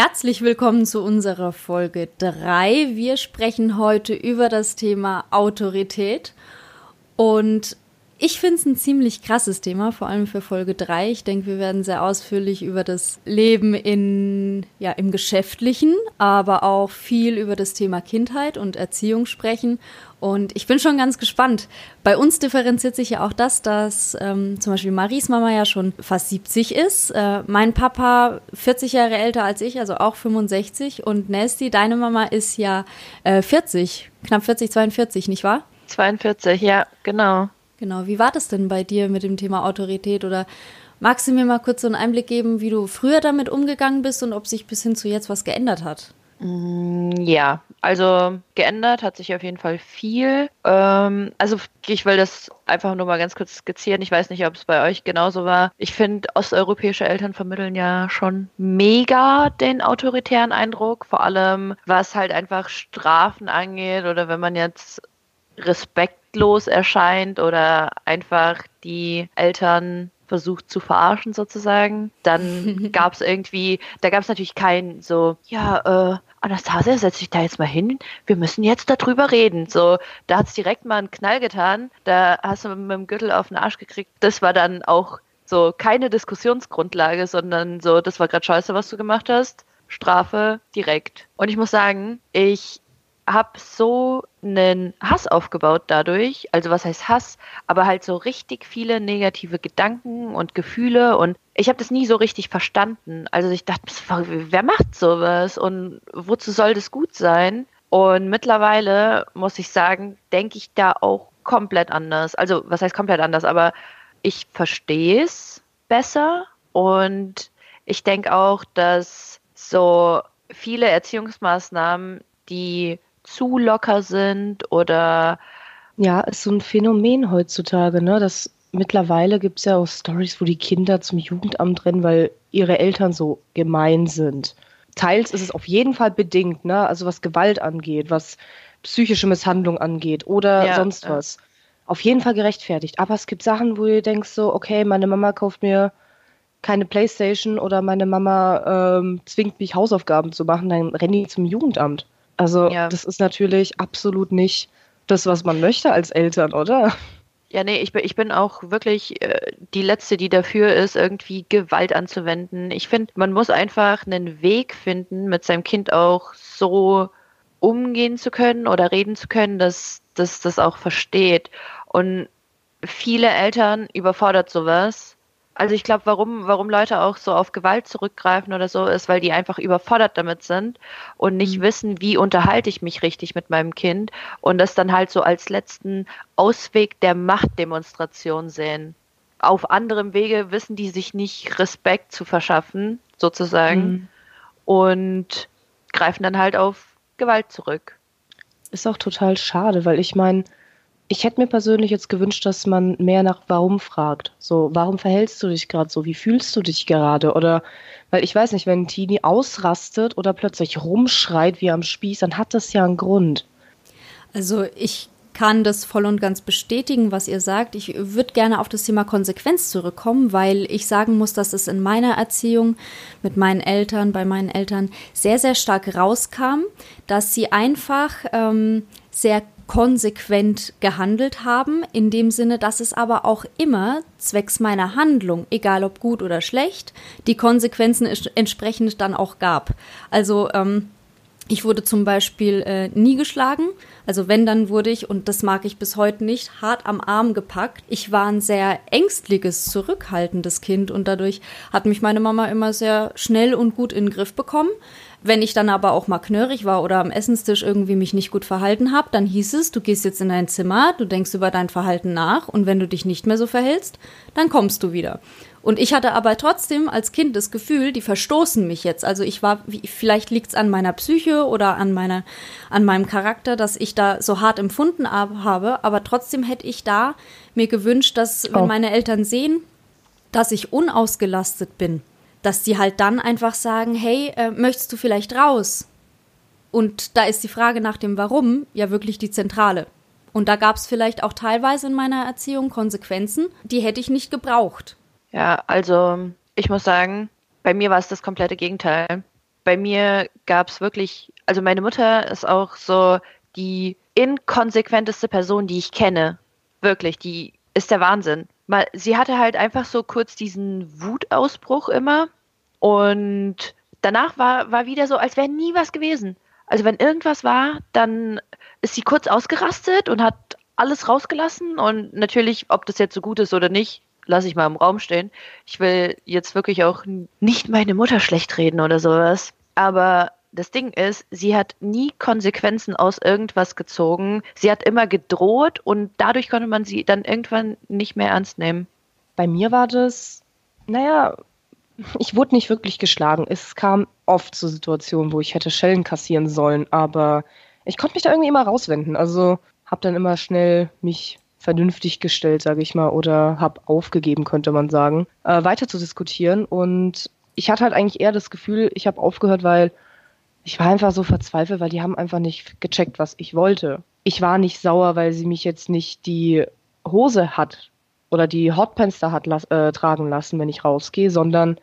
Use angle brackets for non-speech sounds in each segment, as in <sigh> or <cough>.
Herzlich willkommen zu unserer Folge 3. Wir sprechen heute über das Thema Autorität. Und ich finde es ein ziemlich krasses Thema, vor allem für Folge 3. Ich denke, wir werden sehr ausführlich über das Leben in, ja, im Geschäftlichen, aber auch viel über das Thema Kindheit und Erziehung sprechen. Und ich bin schon ganz gespannt. Bei uns differenziert sich ja auch das, dass ähm, zum Beispiel Maries Mama ja schon fast 70 ist, äh, mein Papa 40 Jahre älter als ich, also auch 65 und Nasty, deine Mama ist ja äh, 40, knapp 40, 42, nicht wahr? 42, ja, genau. Genau. Wie war das denn bei dir mit dem Thema Autorität? Oder magst du mir mal kurz so einen Einblick geben, wie du früher damit umgegangen bist und ob sich bis hin zu jetzt was geändert hat? Mm, ja, also geändert hat sich auf jeden Fall viel. Ähm, also ich will das einfach nur mal ganz kurz skizzieren. Ich weiß nicht, ob es bei euch genauso war. Ich finde, osteuropäische Eltern vermitteln ja schon mega den autoritären Eindruck, vor allem was halt einfach Strafen angeht oder wenn man jetzt respektlos erscheint oder einfach die Eltern versucht zu verarschen sozusagen. Dann <laughs> gab es irgendwie, da gab es natürlich kein so, ja, äh, Anastasia, setz dich da jetzt mal hin, wir müssen jetzt darüber reden. So, da hat es direkt mal einen Knall getan, da hast du mit dem Gürtel auf den Arsch gekriegt. Das war dann auch so keine Diskussionsgrundlage, sondern so, das war gerade scheiße, was du gemacht hast. Strafe direkt. Und ich muss sagen, ich habe so einen Hass aufgebaut dadurch. Also was heißt Hass? Aber halt so richtig viele negative Gedanken und Gefühle und ich habe das nie so richtig verstanden. Also ich dachte, wer macht sowas und wozu soll das gut sein? Und mittlerweile muss ich sagen, denke ich da auch komplett anders. Also was heißt komplett anders? Aber ich verstehe es besser und ich denke auch, dass so viele Erziehungsmaßnahmen, die zu locker sind oder ja, ist so ein Phänomen heutzutage, ne? Das mittlerweile gibt es ja auch Stories, wo die Kinder zum Jugendamt rennen, weil ihre Eltern so gemein sind. Teils ist es auf jeden Fall bedingt, ne? Also was Gewalt angeht, was psychische Misshandlung angeht oder ja, sonst ja. was. Auf jeden Fall gerechtfertigt. Aber es gibt Sachen, wo du denkst so, okay, meine Mama kauft mir keine Playstation oder meine Mama ähm, zwingt mich Hausaufgaben zu machen, dann renne ich zum Jugendamt. Also ja. das ist natürlich absolut nicht das, was man möchte als Eltern, oder? Ja, nee, ich bin, ich bin auch wirklich äh, die Letzte, die dafür ist, irgendwie Gewalt anzuwenden. Ich finde, man muss einfach einen Weg finden, mit seinem Kind auch so umgehen zu können oder reden zu können, dass das auch versteht. Und viele Eltern überfordert sowas also ich glaube, warum, warum Leute auch so auf Gewalt zurückgreifen oder so, ist, weil die einfach überfordert damit sind und nicht mhm. wissen, wie unterhalte ich mich richtig mit meinem Kind und das dann halt so als letzten Ausweg der Machtdemonstration sehen. Auf anderem Wege wissen die sich nicht Respekt zu verschaffen, sozusagen, mhm. und greifen dann halt auf Gewalt zurück. Ist auch total schade, weil ich meine, ich hätte mir persönlich jetzt gewünscht, dass man mehr nach Warum fragt. So, warum verhältst du dich gerade so? Wie fühlst du dich gerade? Oder, weil ich weiß nicht, wenn ein Teenie ausrastet oder plötzlich rumschreit wie am Spieß, dann hat das ja einen Grund. Also ich kann das voll und ganz bestätigen, was ihr sagt. Ich würde gerne auf das Thema Konsequenz zurückkommen, weil ich sagen muss, dass es in meiner Erziehung mit meinen Eltern, bei meinen Eltern sehr, sehr stark rauskam, dass sie einfach ähm, sehr konsequent gehandelt haben, in dem Sinne, dass es aber auch immer zwecks meiner Handlung, egal ob gut oder schlecht, die Konsequenzen entsprechend dann auch gab. Also ähm, ich wurde zum Beispiel äh, nie geschlagen. Also wenn, dann wurde ich, und das mag ich bis heute nicht, hart am Arm gepackt. Ich war ein sehr ängstliches, zurückhaltendes Kind und dadurch hat mich meine Mama immer sehr schnell und gut in den Griff bekommen. Wenn ich dann aber auch mal knörig war oder am Essenstisch irgendwie mich nicht gut verhalten habe, dann hieß es, du gehst jetzt in dein Zimmer, du denkst über dein Verhalten nach und wenn du dich nicht mehr so verhältst, dann kommst du wieder. Und ich hatte aber trotzdem als Kind das Gefühl, die verstoßen mich jetzt. Also ich war, vielleicht liegt es an meiner Psyche oder an meiner, an meinem Charakter, dass ich da so hart empfunden habe. Aber trotzdem hätte ich da mir gewünscht, dass wenn oh. meine Eltern sehen, dass ich unausgelastet bin, dass die halt dann einfach sagen, hey, äh, möchtest du vielleicht raus? Und da ist die Frage nach dem Warum ja wirklich die zentrale. Und da gab es vielleicht auch teilweise in meiner Erziehung Konsequenzen, die hätte ich nicht gebraucht. Ja, also ich muss sagen, bei mir war es das komplette Gegenteil. bei mir gab es wirklich, also meine Mutter ist auch so die inkonsequenteste Person, die ich kenne. Wirklich, die ist der Wahnsinn. Mal, sie hatte halt einfach so kurz diesen Wutausbruch immer und danach war, war wieder so, als wäre nie was gewesen. Also wenn irgendwas war, dann ist sie kurz ausgerastet und hat alles rausgelassen und natürlich, ob das jetzt so gut ist oder nicht, lasse ich mal im Raum stehen. Ich will jetzt wirklich auch nicht meine Mutter schlecht reden oder sowas. Aber das Ding ist, sie hat nie Konsequenzen aus irgendwas gezogen. Sie hat immer gedroht und dadurch konnte man sie dann irgendwann nicht mehr ernst nehmen. Bei mir war das, naja, ich wurde nicht wirklich geschlagen. Es kam oft zu Situationen, wo ich hätte Schellen kassieren sollen, aber ich konnte mich da irgendwie immer rauswenden. Also habe dann immer schnell mich vernünftig gestellt, sage ich mal, oder habe aufgegeben, könnte man sagen, äh, weiter zu diskutieren. Und ich hatte halt eigentlich eher das Gefühl, ich habe aufgehört, weil ich war einfach so verzweifelt, weil die haben einfach nicht gecheckt, was ich wollte. Ich war nicht sauer, weil sie mich jetzt nicht die Hose hat oder die Hotpants da hat äh, tragen lassen, wenn ich rausgehe, sondern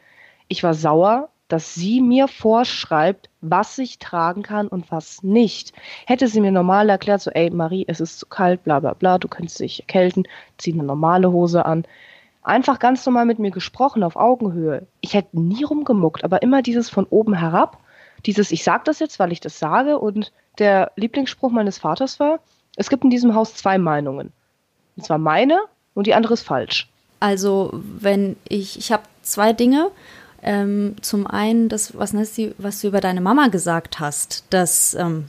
ich war sauer, dass sie mir vorschreibt, was ich tragen kann und was nicht. Hätte sie mir normal erklärt, so, ey Marie, es ist zu kalt, bla bla bla, du kannst dich erkälten, zieh eine normale Hose an. Einfach ganz normal mit mir gesprochen, auf Augenhöhe. Ich hätte nie rumgemuckt, aber immer dieses von oben herab, dieses, ich sag das jetzt, weil ich das sage, und der Lieblingsspruch meines Vaters war, es gibt in diesem Haus zwei Meinungen. Und zwar meine und die andere ist falsch. Also, wenn ich, ich habe zwei Dinge ähm, zum einen, das, was, was du über deine Mama gesagt hast, das ähm,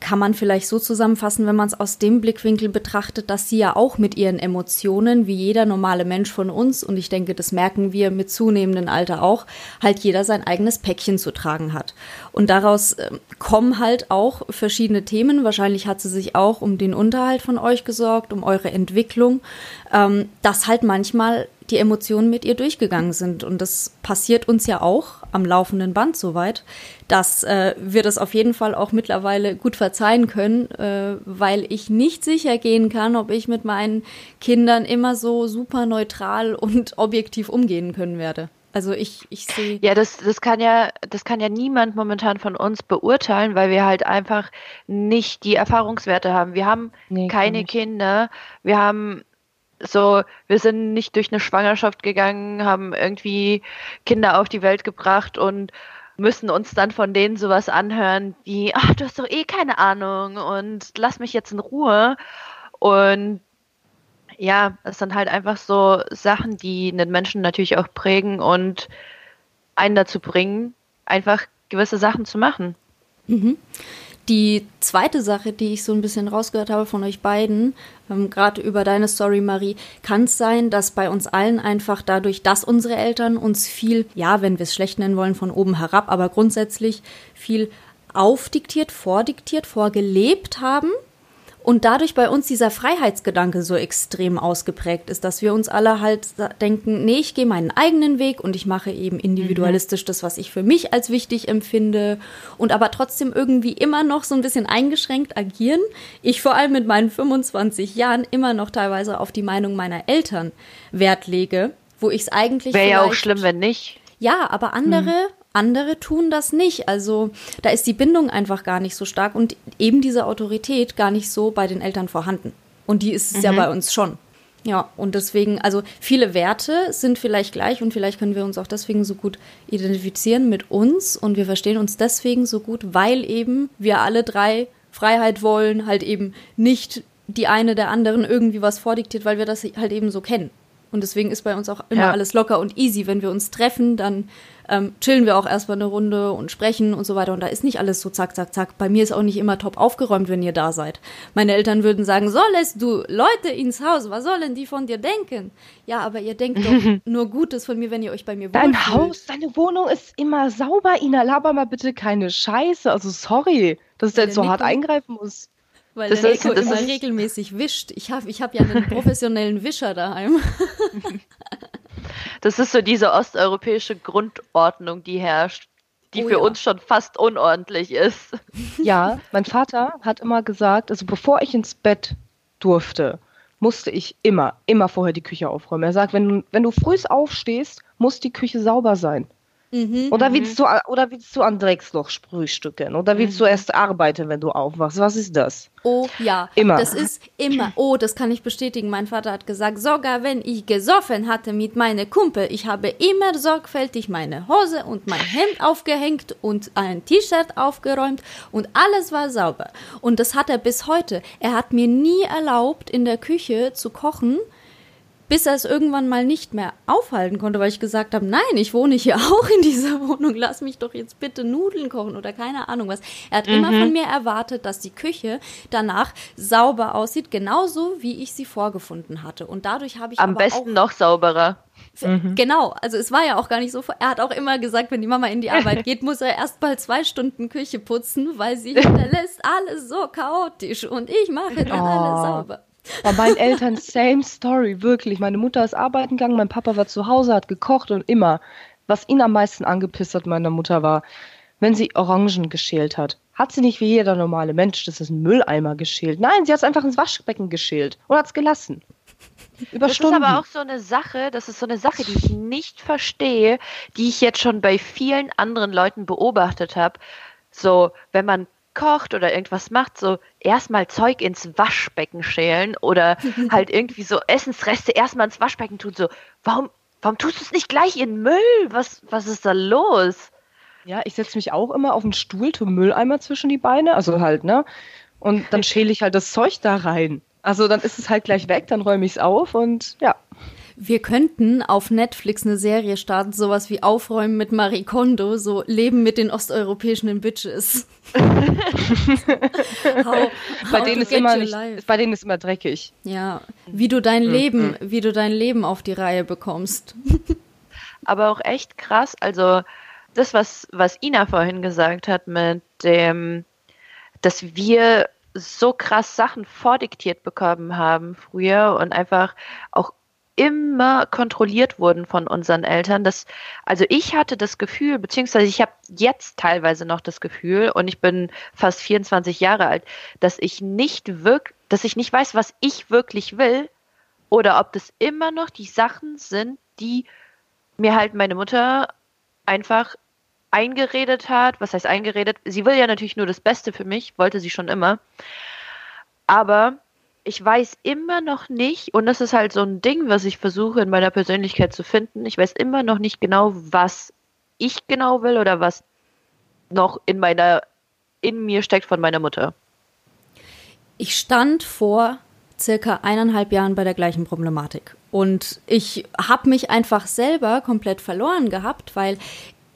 kann man vielleicht so zusammenfassen, wenn man es aus dem Blickwinkel betrachtet, dass sie ja auch mit ihren Emotionen, wie jeder normale Mensch von uns, und ich denke, das merken wir mit zunehmendem Alter auch, halt jeder sein eigenes Päckchen zu tragen hat. Und daraus äh, kommen halt auch verschiedene Themen. Wahrscheinlich hat sie sich auch um den Unterhalt von euch gesorgt, um eure Entwicklung, ähm, dass halt manchmal die Emotionen mit ihr durchgegangen sind. Und das passiert uns ja auch am laufenden Band soweit, dass äh, wir das auf jeden Fall auch mittlerweile gut verzeihen können, äh, weil ich nicht sicher gehen kann, ob ich mit meinen Kindern immer so super neutral und <laughs> objektiv umgehen können werde. Also ich, ich sehe. Ja, das, das kann ja, das kann ja niemand momentan von uns beurteilen, weil wir halt einfach nicht die Erfahrungswerte haben. Wir haben nee, keine Kinder, wir haben so, wir sind nicht durch eine Schwangerschaft gegangen, haben irgendwie Kinder auf die Welt gebracht und müssen uns dann von denen sowas anhören wie, ach, du hast doch eh keine Ahnung und lass mich jetzt in Ruhe. Und ja, es sind halt einfach so Sachen, die einen Menschen natürlich auch prägen und einen dazu bringen, einfach gewisse Sachen zu machen. Mhm. Die zweite Sache, die ich so ein bisschen rausgehört habe von euch beiden, ähm, gerade über deine Story, Marie, kann es sein, dass bei uns allen einfach dadurch, dass unsere Eltern uns viel, ja, wenn wir es schlecht nennen wollen, von oben herab, aber grundsätzlich viel aufdiktiert, vordiktiert, vorgelebt haben und dadurch bei uns dieser Freiheitsgedanke so extrem ausgeprägt ist, dass wir uns alle halt denken, nee, ich gehe meinen eigenen Weg und ich mache eben individualistisch das, was ich für mich als wichtig empfinde und aber trotzdem irgendwie immer noch so ein bisschen eingeschränkt agieren. Ich vor allem mit meinen 25 Jahren immer noch teilweise auf die Meinung meiner Eltern Wert lege, wo ich es eigentlich. Wäre ja auch schlimm, wenn nicht. Ja, aber andere hm. Andere tun das nicht. Also da ist die Bindung einfach gar nicht so stark und eben diese Autorität gar nicht so bei den Eltern vorhanden. Und die ist es mhm. ja bei uns schon. Ja, und deswegen, also viele Werte sind vielleicht gleich und vielleicht können wir uns auch deswegen so gut identifizieren mit uns und wir verstehen uns deswegen so gut, weil eben wir alle drei Freiheit wollen, halt eben nicht die eine der anderen irgendwie was vordiktiert, weil wir das halt eben so kennen. Und deswegen ist bei uns auch immer ja. alles locker und easy. Wenn wir uns treffen, dann ähm, chillen wir auch erstmal eine Runde und sprechen und so weiter. Und da ist nicht alles so zack, zack, zack. Bei mir ist auch nicht immer top aufgeräumt, wenn ihr da seid. Meine Eltern würden sagen, so lässt du Leute ins Haus, was sollen die von dir denken? Ja, aber ihr denkt doch <laughs> nur Gutes von mir, wenn ihr euch bei mir wohlfühlt. Dein Haus, deine Wohnung ist immer sauber, Ina. Laber mal bitte keine Scheiße. Also sorry, dass ich da jetzt so hart eingreifen muss. Weil das der ist, immer regelmäßig wischt. Ich habe ich hab ja einen <laughs> professionellen Wischer daheim. Das ist so diese osteuropäische Grundordnung, die herrscht, die oh, für ja. uns schon fast unordentlich ist. <laughs> Ja, mein Vater hat immer gesagt, also bevor ich ins Bett durfte, musste ich immer, immer vorher die Küche aufräumen. Er sagt, wenn du, wenn du früh aufstehst, muss die Küche sauber sein. Mhm, oder, willst du, oder willst du an Drecksloch frühstücken? Oder willst mhm. du erst arbeiten, wenn du aufwachst? Was ist das? Oh ja, immer. Das ist immer. Oh, das kann ich bestätigen. Mein Vater hat gesagt, sogar wenn ich gesoffen hatte mit meiner Kumpel, ich habe immer sorgfältig meine Hose und mein Hemd aufgehängt und ein T-Shirt aufgeräumt und alles war sauber. Und das hat er bis heute. Er hat mir nie erlaubt, in der Küche zu kochen bis er es irgendwann mal nicht mehr aufhalten konnte, weil ich gesagt habe, nein, ich wohne hier <laughs> auch in dieser Wohnung, lass mich doch jetzt bitte Nudeln kochen oder keine Ahnung was. Er hat mhm. immer von mir erwartet, dass die Küche danach sauber aussieht, genauso wie ich sie vorgefunden hatte. Und dadurch habe ich am besten noch sauberer. Mhm. Genau, also es war ja auch gar nicht so. Er hat auch immer gesagt, wenn die Mama in die Arbeit <laughs> geht, muss er erst mal zwei Stunden Küche putzen, weil sie hinterlässt alles so chaotisch und ich mache dann oh. alles sauber. Bei meinen Eltern same story, wirklich. Meine Mutter ist arbeiten gegangen, mein Papa war zu Hause, hat gekocht und immer. Was ihn am meisten angepisst hat, meiner Mutter, war, wenn sie Orangen geschält hat. Hat sie nicht wie jeder normale Mensch, das ist ein Mülleimer geschält. Nein, sie hat es einfach ins Waschbecken geschält und hat es gelassen. Über das Stunden. ist aber auch so eine Sache, das ist so eine Sache, die ich nicht verstehe, die ich jetzt schon bei vielen anderen Leuten beobachtet habe. So, wenn man kocht oder irgendwas macht, so erstmal Zeug ins Waschbecken schälen oder <laughs> halt irgendwie so Essensreste erstmal ins Waschbecken tun. So, warum, warum tust du es nicht gleich in Müll? Was, was ist da los? Ja, ich setze mich auch immer auf den Stuhl, tue Mülleimer zwischen die Beine, also halt, ne? Und dann schäle ich halt das Zeug da rein. Also dann ist es halt gleich weg, dann räume ich es auf und ja. Wir könnten auf Netflix eine Serie starten, sowas wie Aufräumen mit Marie Kondo, so Leben mit den osteuropäischen Bitches. <laughs> how, bei, denen ist immer nicht, bei denen ist immer dreckig. Ja, wie du dein mhm. Leben, wie du dein Leben auf die Reihe bekommst. <laughs> Aber auch echt krass, also das, was, was Ina vorhin gesagt hat mit dem, dass wir so krass Sachen vordiktiert bekommen haben früher und einfach auch immer kontrolliert wurden von unseren Eltern. Das, also ich hatte das Gefühl, beziehungsweise ich habe jetzt teilweise noch das Gefühl, und ich bin fast 24 Jahre alt, dass ich nicht wirklich, dass ich nicht weiß, was ich wirklich will, oder ob das immer noch die Sachen sind, die mir halt meine Mutter einfach eingeredet hat. Was heißt eingeredet? Sie will ja natürlich nur das Beste für mich, wollte sie schon immer. Aber ich weiß immer noch nicht, und das ist halt so ein Ding, was ich versuche in meiner Persönlichkeit zu finden, ich weiß immer noch nicht genau, was ich genau will oder was noch in meiner, in mir steckt von meiner Mutter. Ich stand vor circa eineinhalb Jahren bei der gleichen Problematik. Und ich habe mich einfach selber komplett verloren gehabt, weil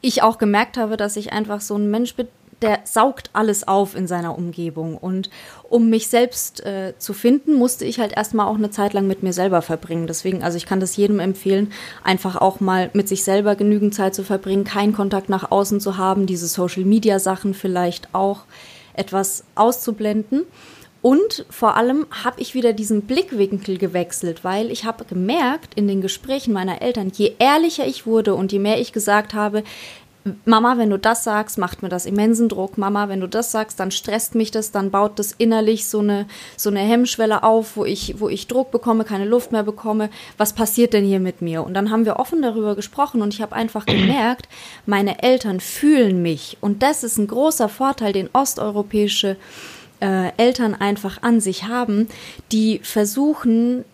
ich auch gemerkt habe, dass ich einfach so ein Mensch bin, der saugt alles auf in seiner Umgebung. Und um mich selbst äh, zu finden, musste ich halt erstmal auch eine Zeit lang mit mir selber verbringen. Deswegen, also ich kann das jedem empfehlen, einfach auch mal mit sich selber genügend Zeit zu verbringen, keinen Kontakt nach außen zu haben, diese Social-Media-Sachen vielleicht auch etwas auszublenden. Und vor allem habe ich wieder diesen Blickwinkel gewechselt, weil ich habe gemerkt in den Gesprächen meiner Eltern, je ehrlicher ich wurde und je mehr ich gesagt habe, Mama, wenn du das sagst, macht mir das immensen Druck. Mama, wenn du das sagst, dann stresst mich das, dann baut das innerlich so eine, so eine Hemmschwelle auf, wo ich, wo ich Druck bekomme, keine Luft mehr bekomme. Was passiert denn hier mit mir? Und dann haben wir offen darüber gesprochen und ich habe einfach gemerkt, meine Eltern fühlen mich. Und das ist ein großer Vorteil, den osteuropäische äh, Eltern einfach an sich haben, die versuchen,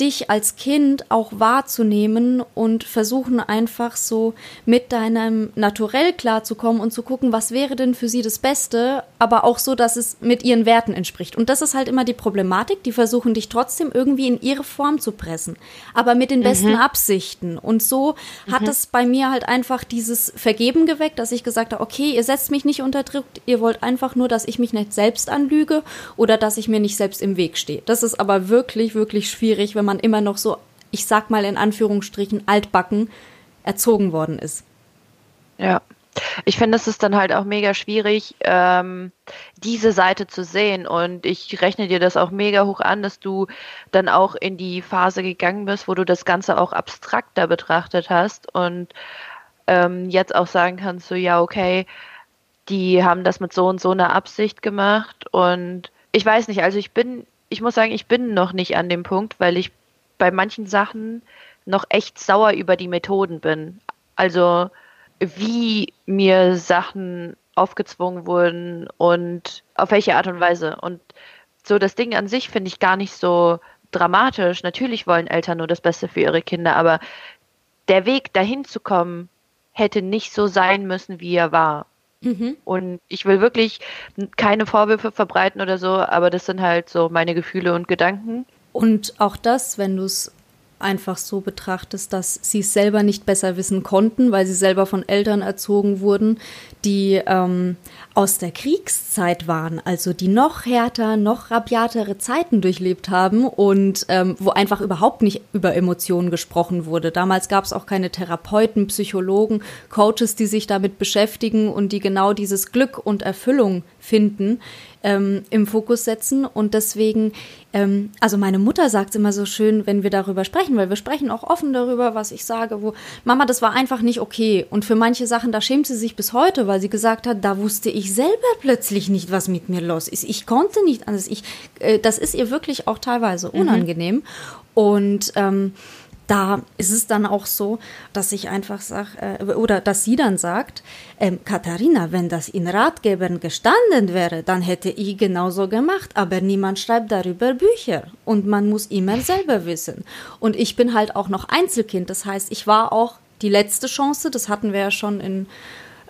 dich als Kind auch wahrzunehmen und versuchen einfach so mit deinem Naturell klarzukommen und zu gucken, was wäre denn für sie das Beste, aber auch so, dass es mit ihren Werten entspricht. Und das ist halt immer die Problematik, die versuchen dich trotzdem irgendwie in ihre Form zu pressen, aber mit den besten mhm. Absichten. Und so mhm. hat es bei mir halt einfach dieses Vergeben geweckt, dass ich gesagt habe, okay, ihr setzt mich nicht unter Druck, ihr wollt einfach nur, dass ich mich nicht selbst anlüge oder dass ich mir nicht selbst im Weg stehe. Das ist aber wirklich, wirklich schwierig, wenn man man immer noch so, ich sag mal in Anführungsstrichen, altbacken erzogen worden ist. Ja. Ich finde, es ist dann halt auch mega schwierig, ähm, diese Seite zu sehen. Und ich rechne dir das auch mega hoch an, dass du dann auch in die Phase gegangen bist, wo du das Ganze auch abstrakter betrachtet hast und ähm, jetzt auch sagen kannst, so ja, okay, die haben das mit so und so einer Absicht gemacht. Und ich weiß nicht, also ich bin, ich muss sagen, ich bin noch nicht an dem Punkt, weil ich bei manchen Sachen noch echt sauer über die Methoden bin. Also wie mir Sachen aufgezwungen wurden und auf welche Art und Weise. Und so das Ding an sich finde ich gar nicht so dramatisch. Natürlich wollen Eltern nur das Beste für ihre Kinder, aber der Weg dahin zu kommen hätte nicht so sein müssen, wie er war. Mhm. Und ich will wirklich keine Vorwürfe verbreiten oder so, aber das sind halt so meine Gefühle und Gedanken. Und auch das, wenn du es einfach so betrachtest, dass sie es selber nicht besser wissen konnten, weil sie selber von Eltern erzogen wurden, die ähm, aus der Kriegszeit waren, also die noch härter, noch rabiatere Zeiten durchlebt haben und ähm, wo einfach überhaupt nicht über Emotionen gesprochen wurde. Damals gab es auch keine Therapeuten, Psychologen, Coaches, die sich damit beschäftigen und die genau dieses Glück und Erfüllung finden ähm, im Fokus setzen. Und deswegen, ähm, also meine Mutter sagt immer so schön, wenn wir darüber sprechen, weil wir sprechen auch offen darüber, was ich sage, wo Mama, das war einfach nicht okay. Und für manche Sachen, da schämt sie sich bis heute, weil sie gesagt hat, da wusste ich selber plötzlich nicht, was mit mir los ist. Ich konnte nicht anders. Ich, äh, das ist ihr wirklich auch teilweise mhm. unangenehm. Mhm. Und ähm, da ist es dann auch so, dass ich einfach sage, äh, oder dass sie dann sagt, ähm, Katharina, wenn das in Ratgebern gestanden wäre, dann hätte ich genauso gemacht, aber niemand schreibt darüber Bücher und man muss immer selber wissen. Und ich bin halt auch noch Einzelkind, das heißt, ich war auch die letzte Chance, das hatten wir ja schon in,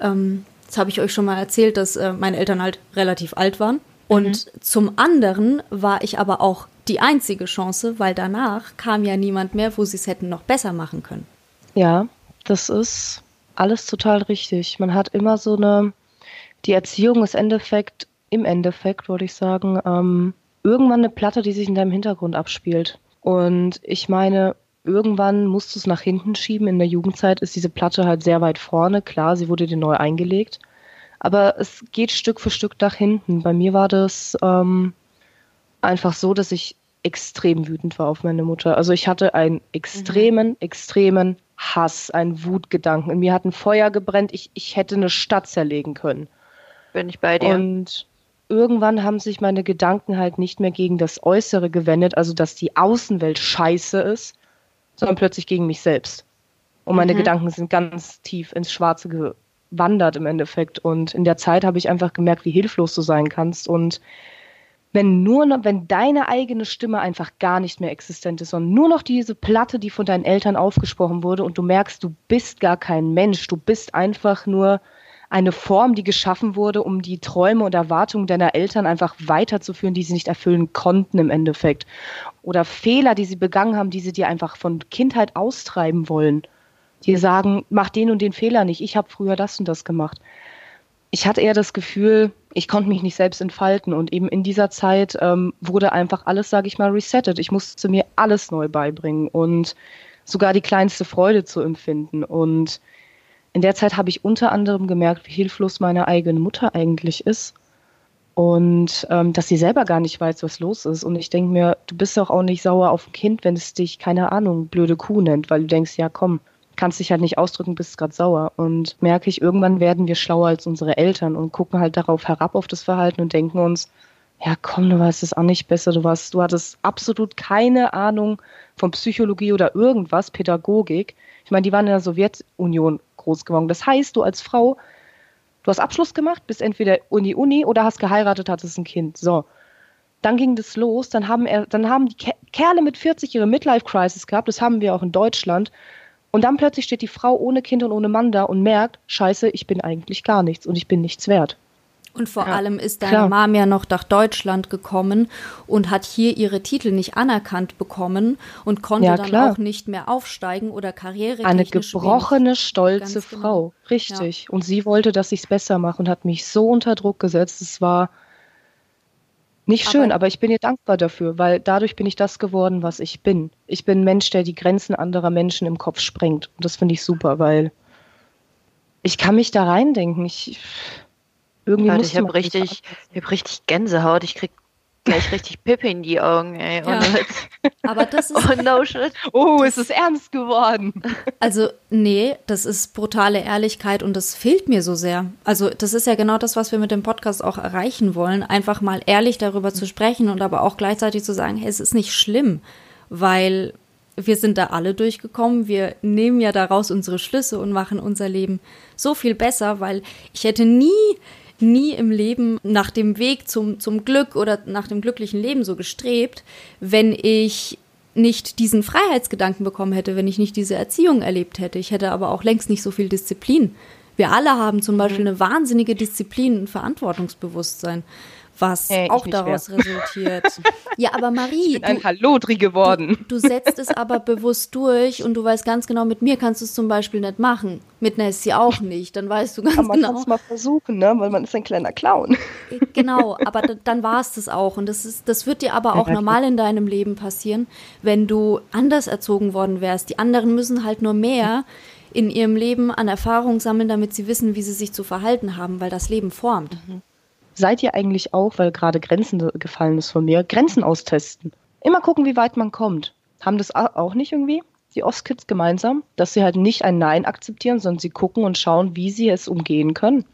ähm, das habe ich euch schon mal erzählt, dass äh, meine Eltern halt relativ alt waren. Und mhm. zum anderen war ich aber auch die einzige Chance, weil danach kam ja niemand mehr, wo sie es hätten noch besser machen können. Ja, das ist alles total richtig. Man hat immer so eine, die Erziehung ist Endeffekt, im Endeffekt würde ich sagen, ähm, irgendwann eine Platte, die sich in deinem Hintergrund abspielt. Und ich meine, irgendwann musst du es nach hinten schieben. In der Jugendzeit ist diese Platte halt sehr weit vorne. Klar, sie wurde dir neu eingelegt. Aber es geht Stück für Stück nach hinten. Bei mir war das ähm, einfach so, dass ich extrem wütend war auf meine Mutter. Also ich hatte einen extremen, mhm. extremen Hass, einen Wutgedanken. In mir hat ein Feuer gebrennt. Ich, ich hätte eine Stadt zerlegen können. Bin ich bei dir. Und irgendwann haben sich meine Gedanken halt nicht mehr gegen das Äußere gewendet, also dass die Außenwelt scheiße ist, sondern plötzlich gegen mich selbst. Und meine mhm. Gedanken sind ganz tief ins Schwarze wandert im Endeffekt. Und in der Zeit habe ich einfach gemerkt, wie hilflos du sein kannst. Und wenn nur noch, wenn deine eigene Stimme einfach gar nicht mehr existent ist, sondern nur noch diese Platte, die von deinen Eltern aufgesprochen wurde und du merkst, du bist gar kein Mensch, du bist einfach nur eine Form, die geschaffen wurde, um die Träume und Erwartungen deiner Eltern einfach weiterzuführen, die sie nicht erfüllen konnten im Endeffekt. Oder Fehler, die sie begangen haben, die sie dir einfach von Kindheit austreiben wollen die sagen, mach den und den Fehler nicht, ich habe früher das und das gemacht. Ich hatte eher das Gefühl, ich konnte mich nicht selbst entfalten und eben in dieser Zeit ähm, wurde einfach alles, sage ich mal, resettet. Ich musste mir alles neu beibringen und sogar die kleinste Freude zu empfinden. Und in der Zeit habe ich unter anderem gemerkt, wie hilflos meine eigene Mutter eigentlich ist und ähm, dass sie selber gar nicht weiß, was los ist. Und ich denke mir, du bist doch auch nicht sauer auf ein Kind, wenn es dich, keine Ahnung, blöde Kuh nennt, weil du denkst, ja komm, kannst dich halt nicht ausdrücken, bist gerade sauer. Und merke ich, irgendwann werden wir schlauer als unsere Eltern und gucken halt darauf herab auf das Verhalten und denken uns, ja komm, du weißt es auch nicht besser, du warst, du hattest absolut keine Ahnung von Psychologie oder irgendwas, Pädagogik. Ich meine, die waren in der Sowjetunion groß geworden. Das heißt, du als Frau, du hast Abschluss gemacht, bist entweder Uni Uni oder hast geheiratet, hattest ein Kind. So. Dann ging das los, dann haben, er, dann haben die Kerle mit 40 ihre Midlife-Crisis gehabt, das haben wir auch in Deutschland. Und dann plötzlich steht die Frau ohne Kind und ohne Mann da und merkt, scheiße, ich bin eigentlich gar nichts und ich bin nichts wert. Und vor ja, allem ist deine klar. Mom ja noch nach Deutschland gekommen und hat hier ihre Titel nicht anerkannt bekommen und konnte ja, dann auch nicht mehr aufsteigen oder Karriere. Eine gebrochene, stolze genau. Frau, richtig. Ja. Und sie wollte, dass ich es besser mache und hat mich so unter Druck gesetzt. Es war nicht schön, aber, aber ich bin ihr dankbar dafür, weil dadurch bin ich das geworden, was ich bin. Ich bin ein Mensch, der die Grenzen anderer Menschen im Kopf sprengt. Und das finde ich super, weil ich kann mich da reindenken. Ich irgendwie Warte, ich habe richtig, ich hab richtig Gänsehaut. Ich krieg gleich richtig Pippe in die Augen, ey. Ja. Aber das ist. <laughs> Oh no shit. Oh, ist es ernst geworden. Also, nee, das ist brutale Ehrlichkeit und das fehlt mir so sehr. Also, das ist ja genau das, was wir mit dem Podcast auch erreichen wollen. Einfach mal ehrlich darüber zu sprechen und aber auch gleichzeitig zu sagen, hey, es ist nicht schlimm, weil wir sind da alle durchgekommen. Wir nehmen ja daraus unsere Schlüsse und machen unser Leben so viel besser, weil ich hätte nie, nie im Leben nach dem Weg zum, zum Glück oder nach dem glücklichen Leben so gestrebt, wenn ich nicht diesen Freiheitsgedanken bekommen hätte, wenn ich nicht diese Erziehung erlebt hätte. Ich hätte aber auch längst nicht so viel Disziplin. Wir alle haben zum Beispiel eine wahnsinnige Disziplin und Verantwortungsbewusstsein was hey, auch daraus mehr. resultiert. <laughs> Ja, aber Marie. Ich bin ein Hallodri geworden. Du, du, setzt es aber bewusst durch und du weißt ganz genau, mit mir kannst du es zum Beispiel nicht machen. Mit Nessie auch nicht. Dann weißt du ganz aber man genau. Man kann es mal versuchen, ne? weil man ist ein kleiner Clown. Äh, genau, aber dann war es das auch. Und das, ist, das wird dir aber auch ja, normal in deinem Leben passieren, wenn du anders erzogen worden wärst. Die anderen müssen halt nur mehr in ihrem Leben an Erfahrung sammeln, damit sie wissen, wie sie sich zu verhalten haben, weil das Leben formt. Mhm seid ihr eigentlich auch, weil gerade Grenzen gefallen ist von mir, Grenzen austesten? Immer gucken, wie weit man kommt. Haben das auch nicht irgendwie die Ostkids gemeinsam, dass sie halt nicht ein Nein akzeptieren, sondern sie gucken und schauen, wie sie es umgehen können?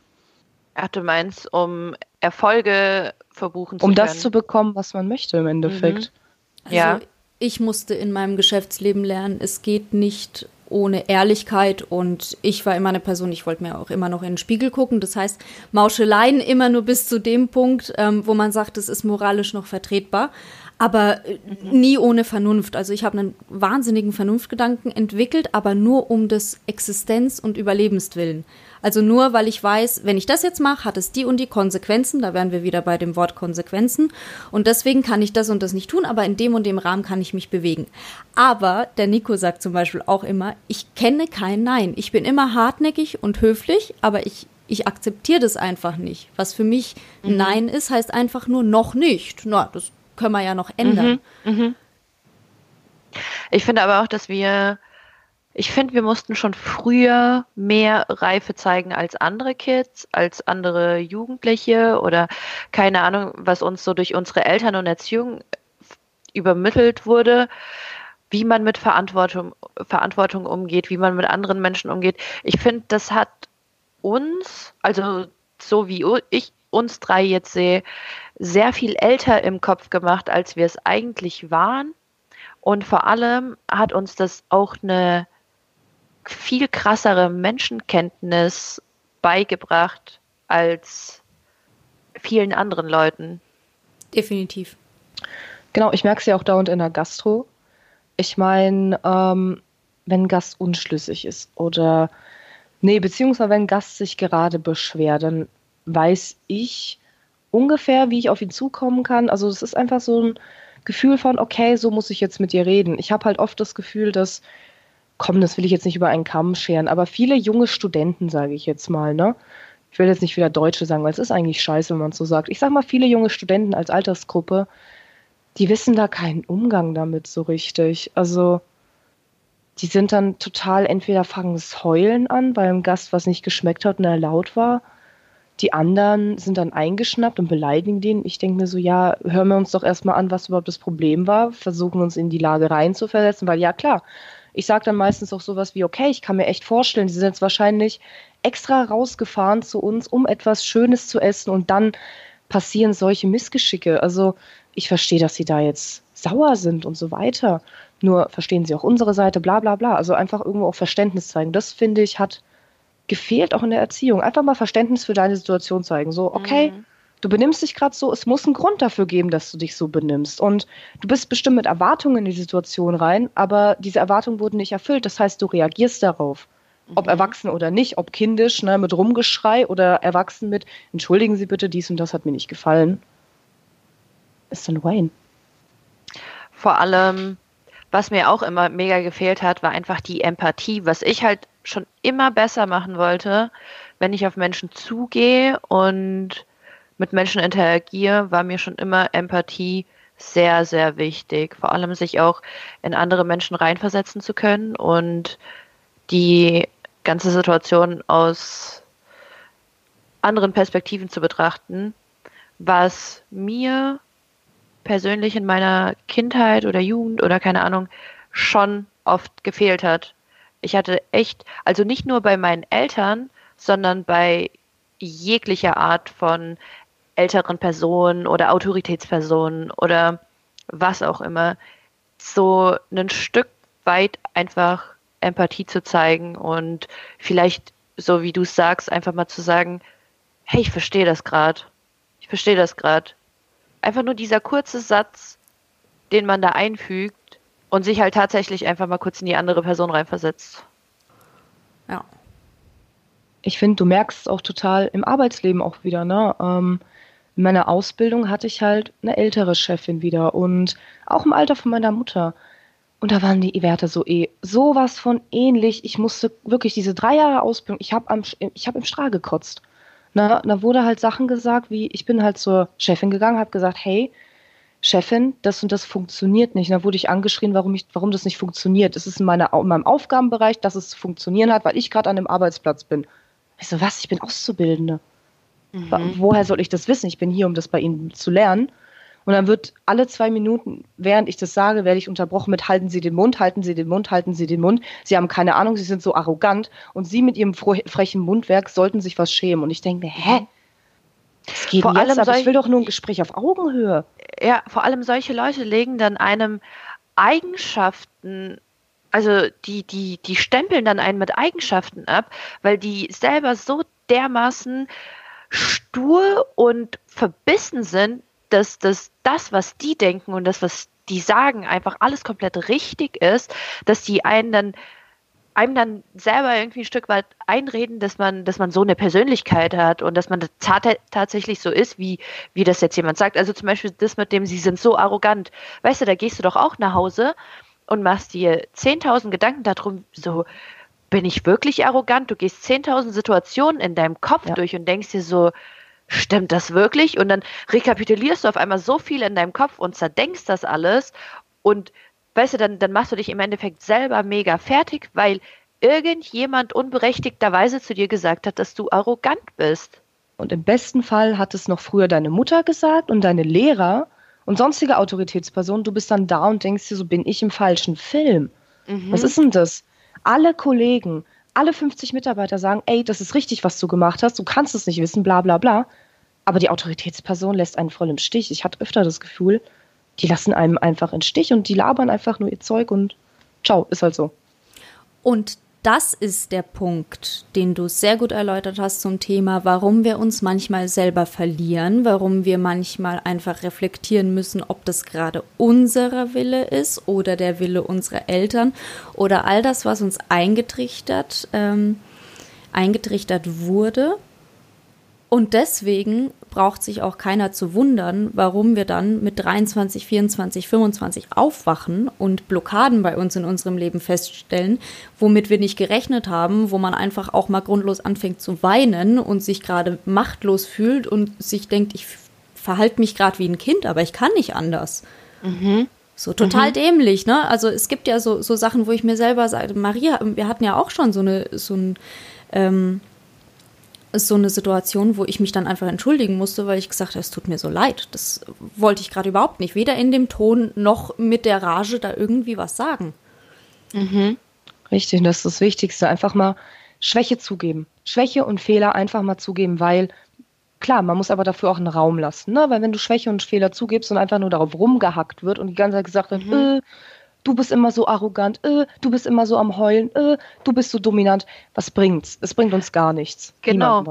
Ach, du meinst, um Erfolge verbuchen zu um können? Um das zu bekommen, was man möchte im Endeffekt. Mhm. Also ja. Ich musste in meinem Geschäftsleben lernen, es geht nicht ohne Ehrlichkeit und ich war immer eine Person, ich wollte mir auch immer noch in den Spiegel gucken. Das heißt, Mauscheleien immer nur bis zu dem Punkt, ähm, wo man sagt, es ist moralisch noch vertretbar, aber äh, nie ohne Vernunft. Also ich habe einen wahnsinnigen Vernunftgedanken entwickelt, aber nur um des Existenz- und Überlebenswillen. Also nur, weil ich weiß, wenn ich das jetzt mache, hat es die und die Konsequenzen. Da wären wir wieder bei dem Wort Konsequenzen. Und deswegen kann ich das und das nicht tun, aber in dem und dem Rahmen kann ich mich bewegen. Aber der Nico sagt zum Beispiel auch immer, ich kenne kein Nein. Ich bin immer hartnäckig und höflich, aber ich ich akzeptiere das einfach nicht. Was für mich mhm. Nein ist, heißt einfach nur noch nicht. Na, das können wir ja noch ändern. Mhm. Mhm. Ich finde aber auch, dass wir ich finde, wir mussten schon früher mehr Reife zeigen als andere Kids, als andere Jugendliche oder keine Ahnung, was uns so durch unsere Eltern und Erziehung übermittelt wurde, wie man mit Verantwortung, Verantwortung umgeht, wie man mit anderen Menschen umgeht. Ich finde, das hat uns, also so wie ich uns drei jetzt sehe, sehr viel älter im Kopf gemacht, als wir es eigentlich waren. Und vor allem hat uns das auch eine viel krassere Menschenkenntnis beigebracht als vielen anderen Leuten. Definitiv. Genau, ich merke es ja auch dauernd in der Gastro. Ich meine, ähm, wenn ein Gast unschlüssig ist oder nee, beziehungsweise wenn ein Gast sich gerade beschwert, dann weiß ich ungefähr, wie ich auf ihn zukommen kann. Also es ist einfach so ein Gefühl von, okay, so muss ich jetzt mit dir reden. Ich habe halt oft das Gefühl, dass komm, das will ich jetzt nicht über einen Kamm scheren, aber viele junge Studenten, sage ich jetzt mal, ne? Ich will jetzt nicht wieder Deutsche sagen, weil es ist eigentlich scheiße, wenn man es so sagt. Ich sag mal, viele junge Studenten als Altersgruppe, die wissen da keinen Umgang damit so richtig. Also, die sind dann total, entweder fangen das Heulen an, weil ein Gast was nicht geschmeckt hat und er laut war. Die anderen sind dann eingeschnappt und beleidigen den. Ich denke mir so, ja, hören wir uns doch erstmal an, was überhaupt das Problem war, versuchen uns in die Lage reinzuversetzen, weil ja klar, ich sage dann meistens auch sowas wie, okay, ich kann mir echt vorstellen, sie sind jetzt wahrscheinlich extra rausgefahren zu uns, um etwas Schönes zu essen und dann passieren solche Missgeschicke. Also ich verstehe, dass sie da jetzt sauer sind und so weiter. Nur verstehen sie auch unsere Seite, bla bla bla. Also einfach irgendwo auch Verständnis zeigen. Das finde ich hat gefehlt auch in der Erziehung. Einfach mal Verständnis für deine Situation zeigen. So, okay, mhm du benimmst dich gerade so, es muss einen Grund dafür geben, dass du dich so benimmst. Und du bist bestimmt mit Erwartungen in die Situation rein, aber diese Erwartungen wurden nicht erfüllt. Das heißt, du reagierst darauf. Ob mhm. erwachsen oder nicht, ob kindisch, ne, mit Rumgeschrei oder erwachsen mit, entschuldigen Sie bitte, dies und das hat mir nicht gefallen. Ist dann Wayne. Vor allem, was mir auch immer mega gefehlt hat, war einfach die Empathie, was ich halt schon immer besser machen wollte, wenn ich auf Menschen zugehe und mit Menschen interagiere, war mir schon immer Empathie sehr, sehr wichtig. Vor allem sich auch in andere Menschen reinversetzen zu können und die ganze Situation aus anderen Perspektiven zu betrachten, was mir persönlich in meiner Kindheit oder Jugend oder keine Ahnung schon oft gefehlt hat. Ich hatte echt, also nicht nur bei meinen Eltern, sondern bei jeglicher Art von älteren Personen oder Autoritätspersonen oder was auch immer, so ein Stück weit einfach Empathie zu zeigen und vielleicht, so wie du es sagst, einfach mal zu sagen, hey, ich verstehe das gerade. Ich verstehe das gerade. Einfach nur dieser kurze Satz, den man da einfügt und sich halt tatsächlich einfach mal kurz in die andere Person reinversetzt. Ja. Ich finde, du merkst es auch total im Arbeitsleben auch wieder, ne? Ähm, in meiner Ausbildung hatte ich halt eine ältere Chefin wieder und auch im Alter von meiner Mutter. Und da waren die Werte so eh sowas von ähnlich. Ich musste wirklich diese drei Jahre Ausbildung, ich habe hab im Strahl gekotzt. Na, da wurde halt Sachen gesagt, wie ich bin halt zur Chefin gegangen, habe gesagt, hey, Chefin, das und das funktioniert nicht. Da wurde ich angeschrien, warum, ich, warum das nicht funktioniert. Es ist in, meiner, in meinem Aufgabenbereich, dass es zu funktionieren hat, weil ich gerade an dem Arbeitsplatz bin. Ich so, was? Ich bin Auszubildende. Mhm. Woher soll ich das wissen? Ich bin hier, um das bei Ihnen zu lernen. Und dann wird alle zwei Minuten, während ich das sage, werde ich unterbrochen mit halten Sie den Mund, halten Sie den Mund, halten Sie den Mund. Sie haben keine Ahnung, Sie sind so arrogant und Sie mit Ihrem frechen Mundwerk sollten sich was schämen. Und ich denke mir, hä? Das geht vor jetzt, allem aber ich will doch nur ein Gespräch auf Augenhöhe. Ja, vor allem solche Leute legen dann einem Eigenschaften also die, die, die stempeln dann einen mit Eigenschaften ab, weil die selber so dermaßen stur und verbissen sind, dass, dass das, was die denken und das, was die sagen, einfach alles komplett richtig ist, dass die einen dann einem dann selber irgendwie ein Stück weit einreden, dass man, dass man so eine Persönlichkeit hat und dass man tatsächlich so ist, wie, wie das jetzt jemand sagt. Also zum Beispiel das mit dem, sie sind so arrogant. Weißt du, da gehst du doch auch nach Hause und machst dir 10.000 Gedanken darum, so, bin ich wirklich arrogant? Du gehst 10.000 Situationen in deinem Kopf ja. durch und denkst dir so, stimmt das wirklich? Und dann rekapitulierst du auf einmal so viel in deinem Kopf und zerdenkst das alles und weißt du, dann, dann machst du dich im Endeffekt selber mega fertig, weil irgendjemand unberechtigterweise zu dir gesagt hat, dass du arrogant bist. Und im besten Fall hat es noch früher deine Mutter gesagt und deine Lehrer und sonstige Autoritätspersonen. Du bist dann da und denkst dir, so bin ich im falschen Film. Mhm. Was ist denn das? Alle Kollegen, alle 50 Mitarbeiter sagen, ey, das ist richtig, was du gemacht hast, du kannst es nicht wissen, bla bla bla. Aber die Autoritätsperson lässt einen voll im Stich. Ich hatte öfter das Gefühl, die lassen einem einfach in Stich und die labern einfach nur ihr Zeug und ciao, ist halt so. Und das ist der Punkt, den du sehr gut erläutert hast zum Thema, warum wir uns manchmal selber verlieren, warum wir manchmal einfach reflektieren müssen, ob das gerade unser Wille ist oder der Wille unserer Eltern oder all das, was uns eingetrichtert, ähm, eingetrichtert wurde. Und deswegen braucht sich auch keiner zu wundern, warum wir dann mit 23, 24, 25 aufwachen und Blockaden bei uns in unserem Leben feststellen, womit wir nicht gerechnet haben, wo man einfach auch mal grundlos anfängt zu weinen und sich gerade machtlos fühlt und sich denkt, ich verhalte mich gerade wie ein Kind, aber ich kann nicht anders. Mhm. So total mhm. dämlich, ne? Also es gibt ja so, so Sachen, wo ich mir selber sage, Maria, wir hatten ja auch schon so eine, so ein, ähm, ist so eine Situation, wo ich mich dann einfach entschuldigen musste, weil ich gesagt habe, es tut mir so leid. Das wollte ich gerade überhaupt nicht. Weder in dem Ton noch mit der Rage da irgendwie was sagen. Mhm. Richtig, das ist das Wichtigste. Einfach mal Schwäche zugeben. Schwäche und Fehler einfach mal zugeben, weil klar, man muss aber dafür auch einen Raum lassen. Ne? Weil wenn du Schwäche und Fehler zugibst und einfach nur darauf rumgehackt wird und die ganze Zeit gesagt wird, mhm. äh, du bist immer so arrogant, äh, du bist immer so am Heulen, äh, du bist so dominant. Was bringt's? Es bringt uns gar nichts. Genau.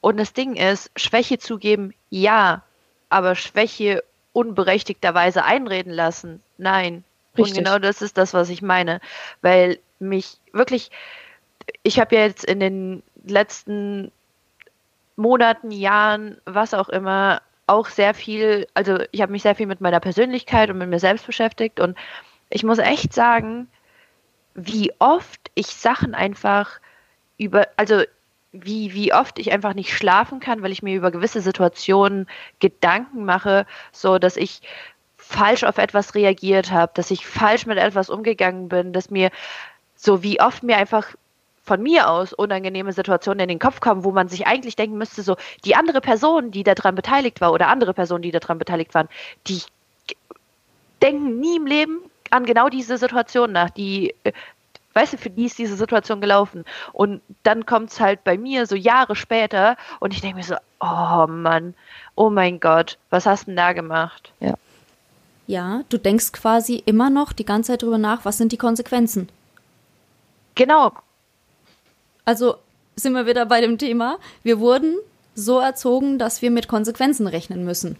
Und das Ding ist, Schwäche zugeben, ja, aber Schwäche unberechtigterweise einreden lassen, nein. Richtig. Und genau das ist das, was ich meine. Weil mich wirklich, ich habe ja jetzt in den letzten Monaten, Jahren, was auch immer, auch sehr viel, also ich habe mich sehr viel mit meiner Persönlichkeit und mit mir selbst beschäftigt und ich muss echt sagen, wie oft ich Sachen einfach über, also wie, wie oft ich einfach nicht schlafen kann, weil ich mir über gewisse Situationen Gedanken mache, so dass ich falsch auf etwas reagiert habe, dass ich falsch mit etwas umgegangen bin, dass mir so wie oft mir einfach von mir aus unangenehme Situationen in den Kopf kommen, wo man sich eigentlich denken müsste, so die andere Person, die daran beteiligt war oder andere Personen, die daran beteiligt waren, die denken nie im Leben an genau diese Situation nach, die, äh, weißt du, für die ist diese Situation gelaufen. Und dann kommt es halt bei mir so Jahre später und ich denke mir so, oh Mann, oh mein Gott, was hast du denn da gemacht? Ja. Ja, du denkst quasi immer noch die ganze Zeit drüber nach, was sind die Konsequenzen. Genau. Also sind wir wieder bei dem Thema, wir wurden so erzogen, dass wir mit Konsequenzen rechnen müssen.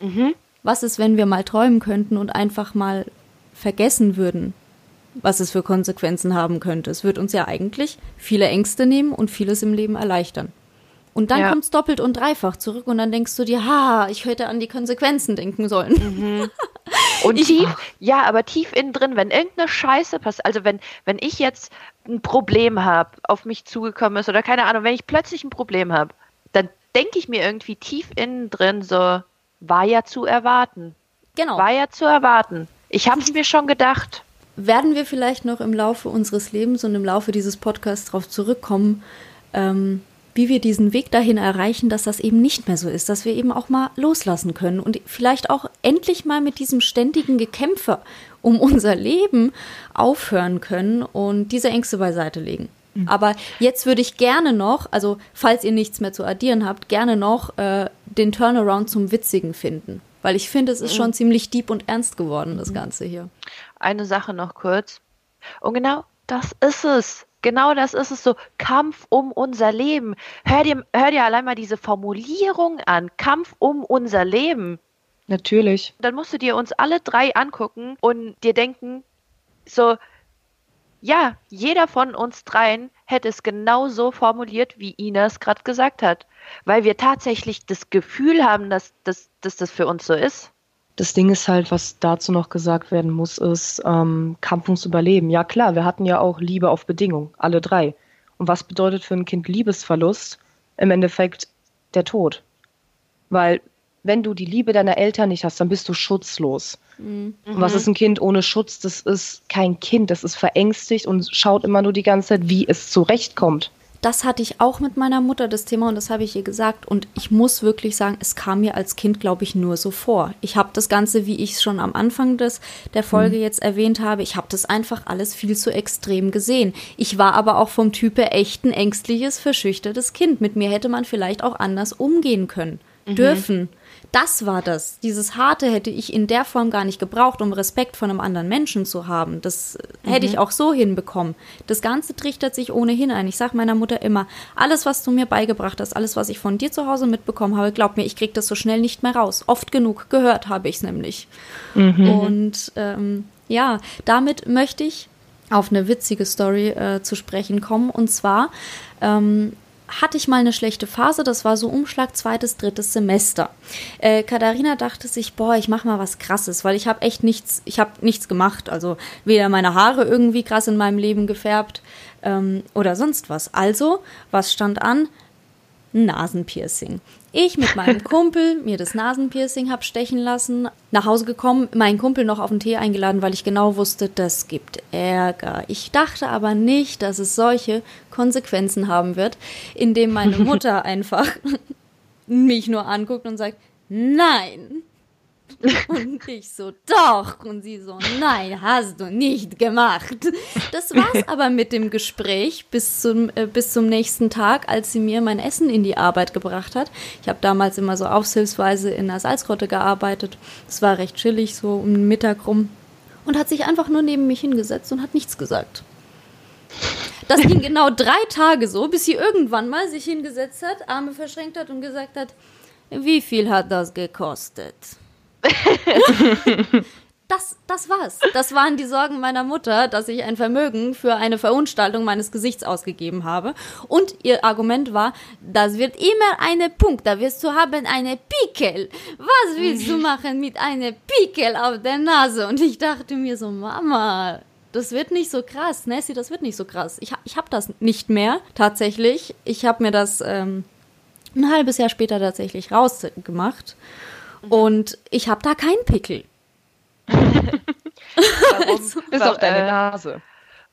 Mhm. Was ist, wenn wir mal träumen könnten und einfach mal vergessen würden, was es für Konsequenzen haben könnte? Es wird uns ja eigentlich viele Ängste nehmen und vieles im Leben erleichtern. Und dann Ja. kommt's doppelt und dreifach zurück und dann denkst du dir, ha, ich hätte an die Konsequenzen denken sollen. Mhm. <laughs> Und tief, ja, aber tief innen drin, wenn irgendeine Scheiße passiert, also wenn, wenn ich jetzt ein Problem habe, auf mich zugekommen ist oder keine Ahnung, wenn ich plötzlich ein Problem habe, dann denke ich mir irgendwie tief innen drin so, war ja zu erwarten. Genau. War ja zu erwarten. Ich habe es mir schon gedacht. werden wir vielleicht noch im Laufe unseres Lebens und im Laufe dieses Podcasts darauf zurückkommen, ähm, wie wir diesen Weg dahin erreichen, dass das eben nicht mehr so ist, dass wir eben auch mal loslassen können und vielleicht auch endlich mal mit diesem ständigen Gekämpfe um unser Leben aufhören können und diese Ängste beiseite legen. Aber jetzt würde ich gerne noch, also falls ihr nichts mehr zu addieren habt, gerne noch äh, den Turnaround zum Witzigen finden. Weil ich finde, es ist schon ziemlich deep und ernst geworden, das Ganze hier. Eine Sache noch kurz. Und genau das ist es. Genau das ist es so. Kampf um unser Leben. Hör dir, hör dir allein mal diese Formulierung an. Kampf um unser Leben. Natürlich. Dann musst du dir uns alle drei angucken und dir denken, so, ja, jeder von uns dreien hätte es genau so formuliert, wie Ina es gerade gesagt hat. Weil wir tatsächlich das Gefühl haben, dass, dass, dass das für uns so ist. Das Ding ist halt, was dazu noch gesagt werden muss, ist ähm, Kampf ums Überleben. Ja klar, wir hatten ja auch Liebe auf Bedingung, alle drei. Und was bedeutet für ein Kind Liebesverlust? Im Endeffekt der Tod. Weil wenn du die Liebe deiner Eltern nicht hast, dann bist du schutzlos. Und was ist ein Kind ohne Schutz? Das ist kein Kind, das ist verängstigt und schaut immer nur die ganze Zeit, wie es zurechtkommt. Das hatte ich auch mit meiner Mutter, das Thema, und das habe ich ihr gesagt. Und ich muss wirklich sagen, es kam mir als Kind, glaube ich, nur so vor. Ich habe das Ganze, wie ich es schon am Anfang des, der Folge jetzt erwähnt habe, ich habe das einfach alles viel zu extrem gesehen. Ich war aber auch vom Type echt ein ängstliches, verschüchtertes Kind. Mit mir hätte man vielleicht auch anders umgehen können, dürfen. Das war das. Dieses Harte hätte ich in der Form gar nicht gebraucht, um Respekt von einem anderen Menschen zu haben. Das äh, hätte ich auch so hinbekommen. Das Ganze trichtert sich ohnehin ein. Ich sage meiner Mutter immer, alles, was du mir beigebracht hast, alles, was ich von dir zu Hause mitbekommen habe, glaub mir, ich krieg das so schnell nicht mehr raus. Oft genug gehört habe ich es nämlich. Und ähm, ja, damit möchte ich auf eine witzige Story äh, zu sprechen kommen. Und zwar ähm, hatte ich mal eine schlechte Phase, das war so Umschlag zweites, drittes Semester. Äh, Katharina dachte sich, boah, ich mache mal was krasses, weil ich habe echt nichts, ich habe nichts gemacht, also weder meine Haare irgendwie krass in meinem Leben gefärbt ähm, oder sonst was. Also, was stand an? Nasenpiercing. Ich mit meinem <laughs> Kumpel mir das Nasenpiercing hab stechen lassen, nach Hause gekommen, meinen Kumpel noch auf den Tee eingeladen, weil ich genau wusste, das gibt Ärger. Ich dachte aber nicht, dass es solche Konsequenzen haben wird, indem meine <laughs> Mutter einfach <laughs> mich nur anguckt und sagt, nein. <laughs> Und ich so, doch. Und sie so, nein, hast du nicht gemacht. Das war's <laughs> aber mit dem Gespräch bis zum, äh, bis zum nächsten Tag, als sie mir mein Essen in die Arbeit gebracht hat. Ich habe damals immer so aufshilfsweise in der Salzgrotte gearbeitet. Es war recht chillig, so um den Mittag rum. Und hat sich einfach nur neben mich hingesetzt und hat nichts gesagt. Das ging <laughs> genau drei Tage so, bis sie irgendwann mal sich hingesetzt hat, Arme verschränkt hat und gesagt hat, wie viel hat das gekostet? <laughs> Das, das war's. Das waren die Sorgen meiner Mutter, dass ich ein Vermögen für eine Verunstaltung meines Gesichts ausgegeben habe. Und ihr Argument war, das wird immer eine Punkt, da wirst du haben eine Pickel. Was willst du machen mit einer Pickel auf der Nase? Und ich dachte mir so, Mama, das wird nicht so krass. Nessie, das wird nicht so krass. Ich, ich habe das nicht mehr, tatsächlich. Ich habe mir das ähm, ein halbes Jahr später tatsächlich rausgemacht. Und ich habe da keinen Pickel. <laughs> Warum, Bis auf deine äh, Nase.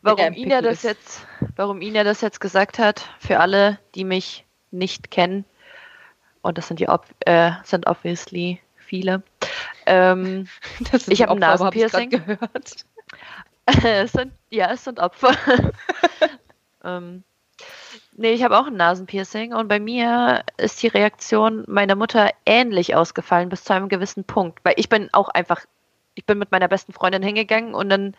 warum Ina das jetzt, warum Ina das jetzt gesagt hat, für alle, die mich nicht kennen, und das sind ja ob, äh, sind obviously viele. Ähm, <laughs> Ich hab ein aber hab Nasenpiercing. gehört. <laughs> es sind, ja, es sind Opfer. ähm, nee, ich habe auch ein Nasenpiercing und bei mir ist die Reaktion meiner Mutter ähnlich ausgefallen bis zu einem gewissen Punkt, weil ich bin auch einfach ich bin mit meiner besten Freundin hingegangen und dann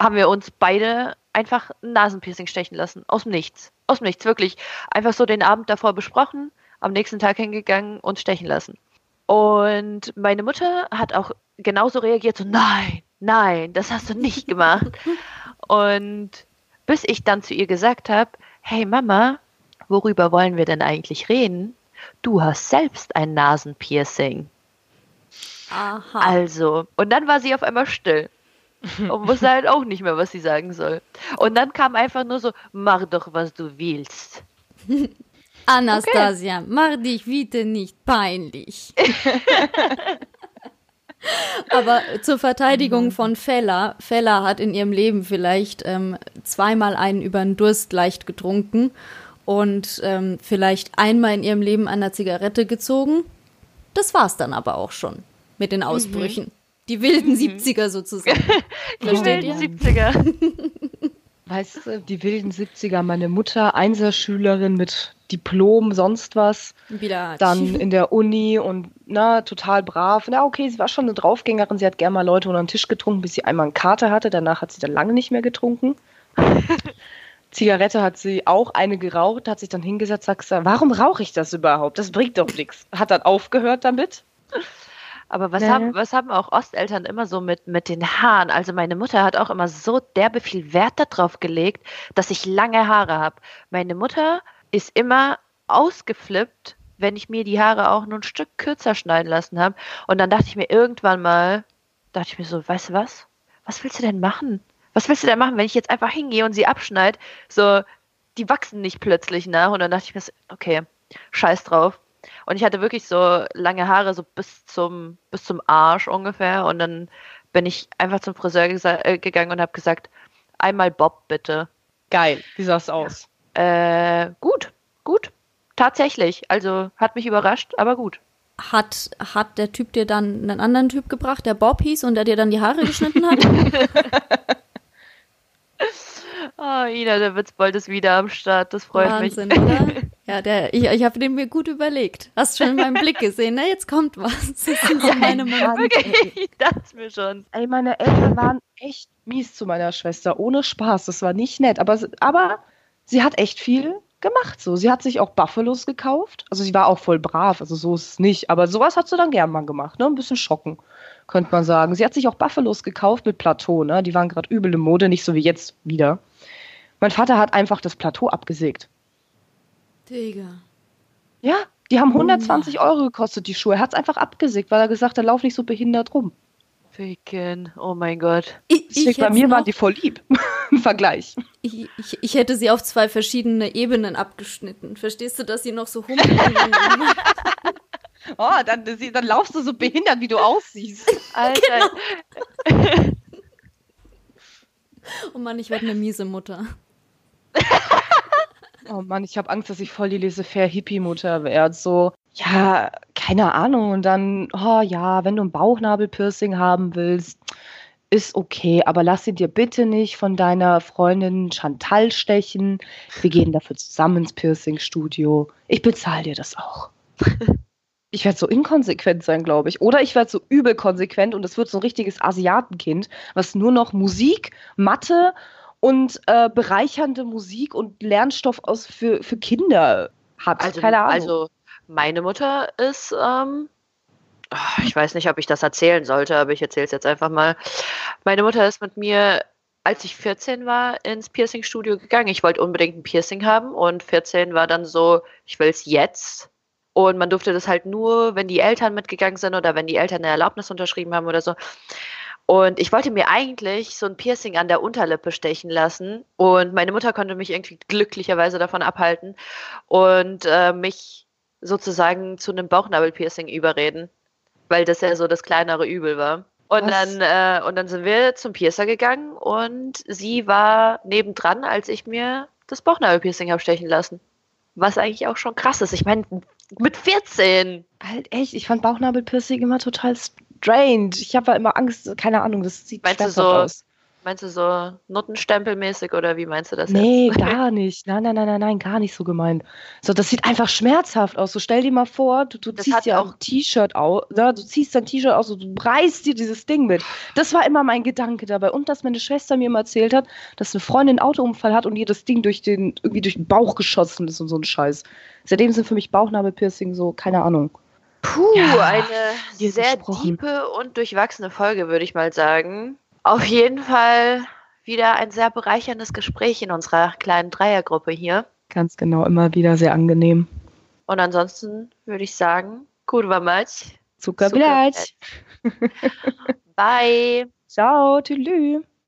haben wir uns beide einfach ein Nasenpiercing stechen lassen. Aus dem Nichts. Aus dem Nichts, wirklich. Einfach so den Abend davor besprochen, am nächsten Tag hingegangen und stechen lassen. Und meine Mutter hat auch genauso reagiert, so nein, nein, das hast du nicht <laughs> gemacht. und bis ich dann zu ihr gesagt habe, hey Mama, worüber wollen wir denn eigentlich reden? Du hast selbst ein Nasenpiercing. Aha. Also, und dann war sie auf einmal still <laughs> und wusste halt auch nicht mehr, was sie sagen soll. Und dann kam einfach nur so, mach doch, was du willst. <laughs> Anastasia, okay. mach dich bitte nicht peinlich. <laughs> Aber zur Verteidigung mhm. von Fella, Fella hat in ihrem Leben vielleicht ähm, zweimal einen über den Durst leicht getrunken und ähm, vielleicht einmal in ihrem Leben an der Zigarette gezogen. Das war's dann aber auch schon mit den mhm. Ausbrüchen. Mhm. Die wilden mhm. 70er sozusagen. <laughs> die wilden ihr? 70er. <laughs> Weißt du, die wilden 70er, meine Mutter, Einserschülerin mit Diplom, sonst was. Wieder. Dann in der Uni und na, total brav. Na, okay, sie war schon eine Draufgängerin, sie hat gerne mal Leute unter den Tisch getrunken, bis sie einmal eine Karte hatte. Danach hat sie dann lange nicht mehr getrunken. <laughs> Zigarette hat sie auch eine geraucht, hat sich dann hingesetzt, sagt, warum rauche ich das überhaupt? Das bringt doch nichts. Hat dann aufgehört damit. Aber was, ja. haben, was haben auch Osteltern immer so mit, mit den Haaren? Also meine Mutter hat auch immer so derbe viel Wert darauf gelegt, dass ich lange Haare habe. Meine Mutter ist immer ausgeflippt, wenn ich mir die Haare auch nur ein Stück kürzer schneiden lassen habe. Und dann dachte ich mir irgendwann mal, dachte ich mir so, weißt du was? Was willst du denn machen? Was willst du denn machen, wenn ich jetzt einfach hingehe und sie abschneide? So, die wachsen nicht plötzlich nach. Und dann dachte ich mir, so, okay, scheiß drauf. Und ich hatte wirklich so lange Haare, so bis zum, bis zum Arsch ungefähr. Und dann bin ich einfach zum Friseur äh, gegangen und habe gesagt, einmal Bob bitte. Geil, wie sah es aus? Äh, gut, gut. Tatsächlich. Also hat mich überrascht, aber gut. Hat, hat der Typ dir dann einen anderen Typ gebracht, der Bob hieß und der dir dann die Haare geschnitten hat? oh, <laughs> Ina, der Witzbold ist wieder am Start. Das freut Wahnsinn, mich. Oder? <laughs> Ja, der, ich, ich habe den mir gut überlegt. Hast schon in meinem Blick gesehen, ne? Jetzt kommt was. Das sind so <laughs> meine Mama. Ich dachte mir schon. Ey, meine Eltern waren echt mies zu meiner Schwester. Ohne Spaß. Das war nicht nett. Aber, aber sie hat echt viel gemacht. So. Sie hat sich auch Buffalos gekauft. Also sie war auch voll brav. Also so ist es nicht. Aber sowas hat sie dann gern mal gemacht. Ne? Ein bisschen schocken, könnte man sagen. Sie hat sich auch Buffalos gekauft mit Plateau. Ne? Die waren gerade übel in Mode. Nicht so wie jetzt wieder. Mein Vater hat einfach das Plateau abgesägt. Digga. Ja, die haben 120 Euro gekostet, die Schuhe. Er hat es einfach abgesägt, weil er gesagt hat, lauf nicht so behindert rum. Ficken, oh mein Gott. Ich, ich bei mir waren die voll lieb im Vergleich. Ich, ich, ich, hätte sie auf zwei verschiedene Ebenen abgeschnitten. Verstehst du, dass sie noch so humpeln? <laughs> oh, dann, dann laufst du so behindert, wie du aussiehst. Alter. Genau. <laughs> oh Mann, ich werde eine miese Mutter. <laughs> Oh Mann, ich habe Angst, dass ich voll die Laissez-faire-Hippie-Mutter werde. So, ja, keine Ahnung. Und dann, oh ja, wenn du ein Bauchnabelpiercing haben willst, ist okay, aber lass sie dir bitte nicht von deiner Freundin Chantal stechen. Wir gehen dafür zusammen ins Piercing-Studio. Ich bezahle dir das auch. <laughs> ich werde so inkonsequent sein, glaube ich. Oder ich werde so übel konsequent und es wird so ein richtiges Asiatenkind, was nur noch Musik, Mathe und äh, bereichernde Musik und Lernstoff aus für, für Kinder hat. Also, Keine Ahnung. Also meine Mutter ist, ähm, ich weiß nicht, ob ich das erzählen sollte, aber ich erzähle es jetzt einfach mal. Meine Mutter ist mit mir, als ich 14 war, ins Piercing-Studio gegangen. Ich wollte unbedingt ein Piercing haben und 14 war dann so, ich will es jetzt. Und man durfte das halt nur, wenn die Eltern mitgegangen sind oder wenn die Eltern eine Erlaubnis unterschrieben haben oder so. Und ich wollte mir eigentlich so ein Piercing an der Unterlippe stechen lassen. Und meine Mutter konnte mich irgendwie glücklicherweise davon abhalten und äh, mich sozusagen zu einem Bauchnabelpiercing überreden, weil das ja so das kleinere Übel war. Und dann, äh, und dann sind wir zum Piercer gegangen und sie war nebendran, als ich mir das Bauchnabelpiercing habe stechen lassen. Was eigentlich auch schon krass ist. Ich meine, mit 14. Halt echt, ich fand Bauchnabelpiercing immer total strange. Ich habe immer Angst, keine Ahnung, das sieht meinst du so, aus. Meinst du so Nuttenstempelmäßig oder wie meinst du das Nee, jetzt? gar <laughs> nicht. Nein, nein, nein, nein, nein, gar nicht so gemeint. So, das sieht einfach schmerzhaft aus. So, stell dir mal vor, du, du ziehst dir auch- ein T-Shirt aus, ne? du ziehst dein T-Shirt aus und du reißt dir dieses Ding mit. Das war immer mein Gedanke dabei. Und dass meine Schwester mir immer erzählt hat, dass eine Freundin einen Autounfall hat und ihr das Ding durch den, irgendwie durch den Bauch geschossen ist und so ein Scheiß. Seitdem sind für mich Bauchnabelpiercing so, keine Ahnung. Puh, Ja, eine sehr gesprochen. tiefe und durchwachsene Folge, würde ich mal sagen. Auf jeden Fall wieder ein sehr bereicherndes Gespräch in unserer kleinen Dreiergruppe hier. Ganz genau, immer wieder sehr angenehm. Und ansonsten würde ich sagen, kurwa mać. Zuckerblatt. Bye. Ciao, tschüss.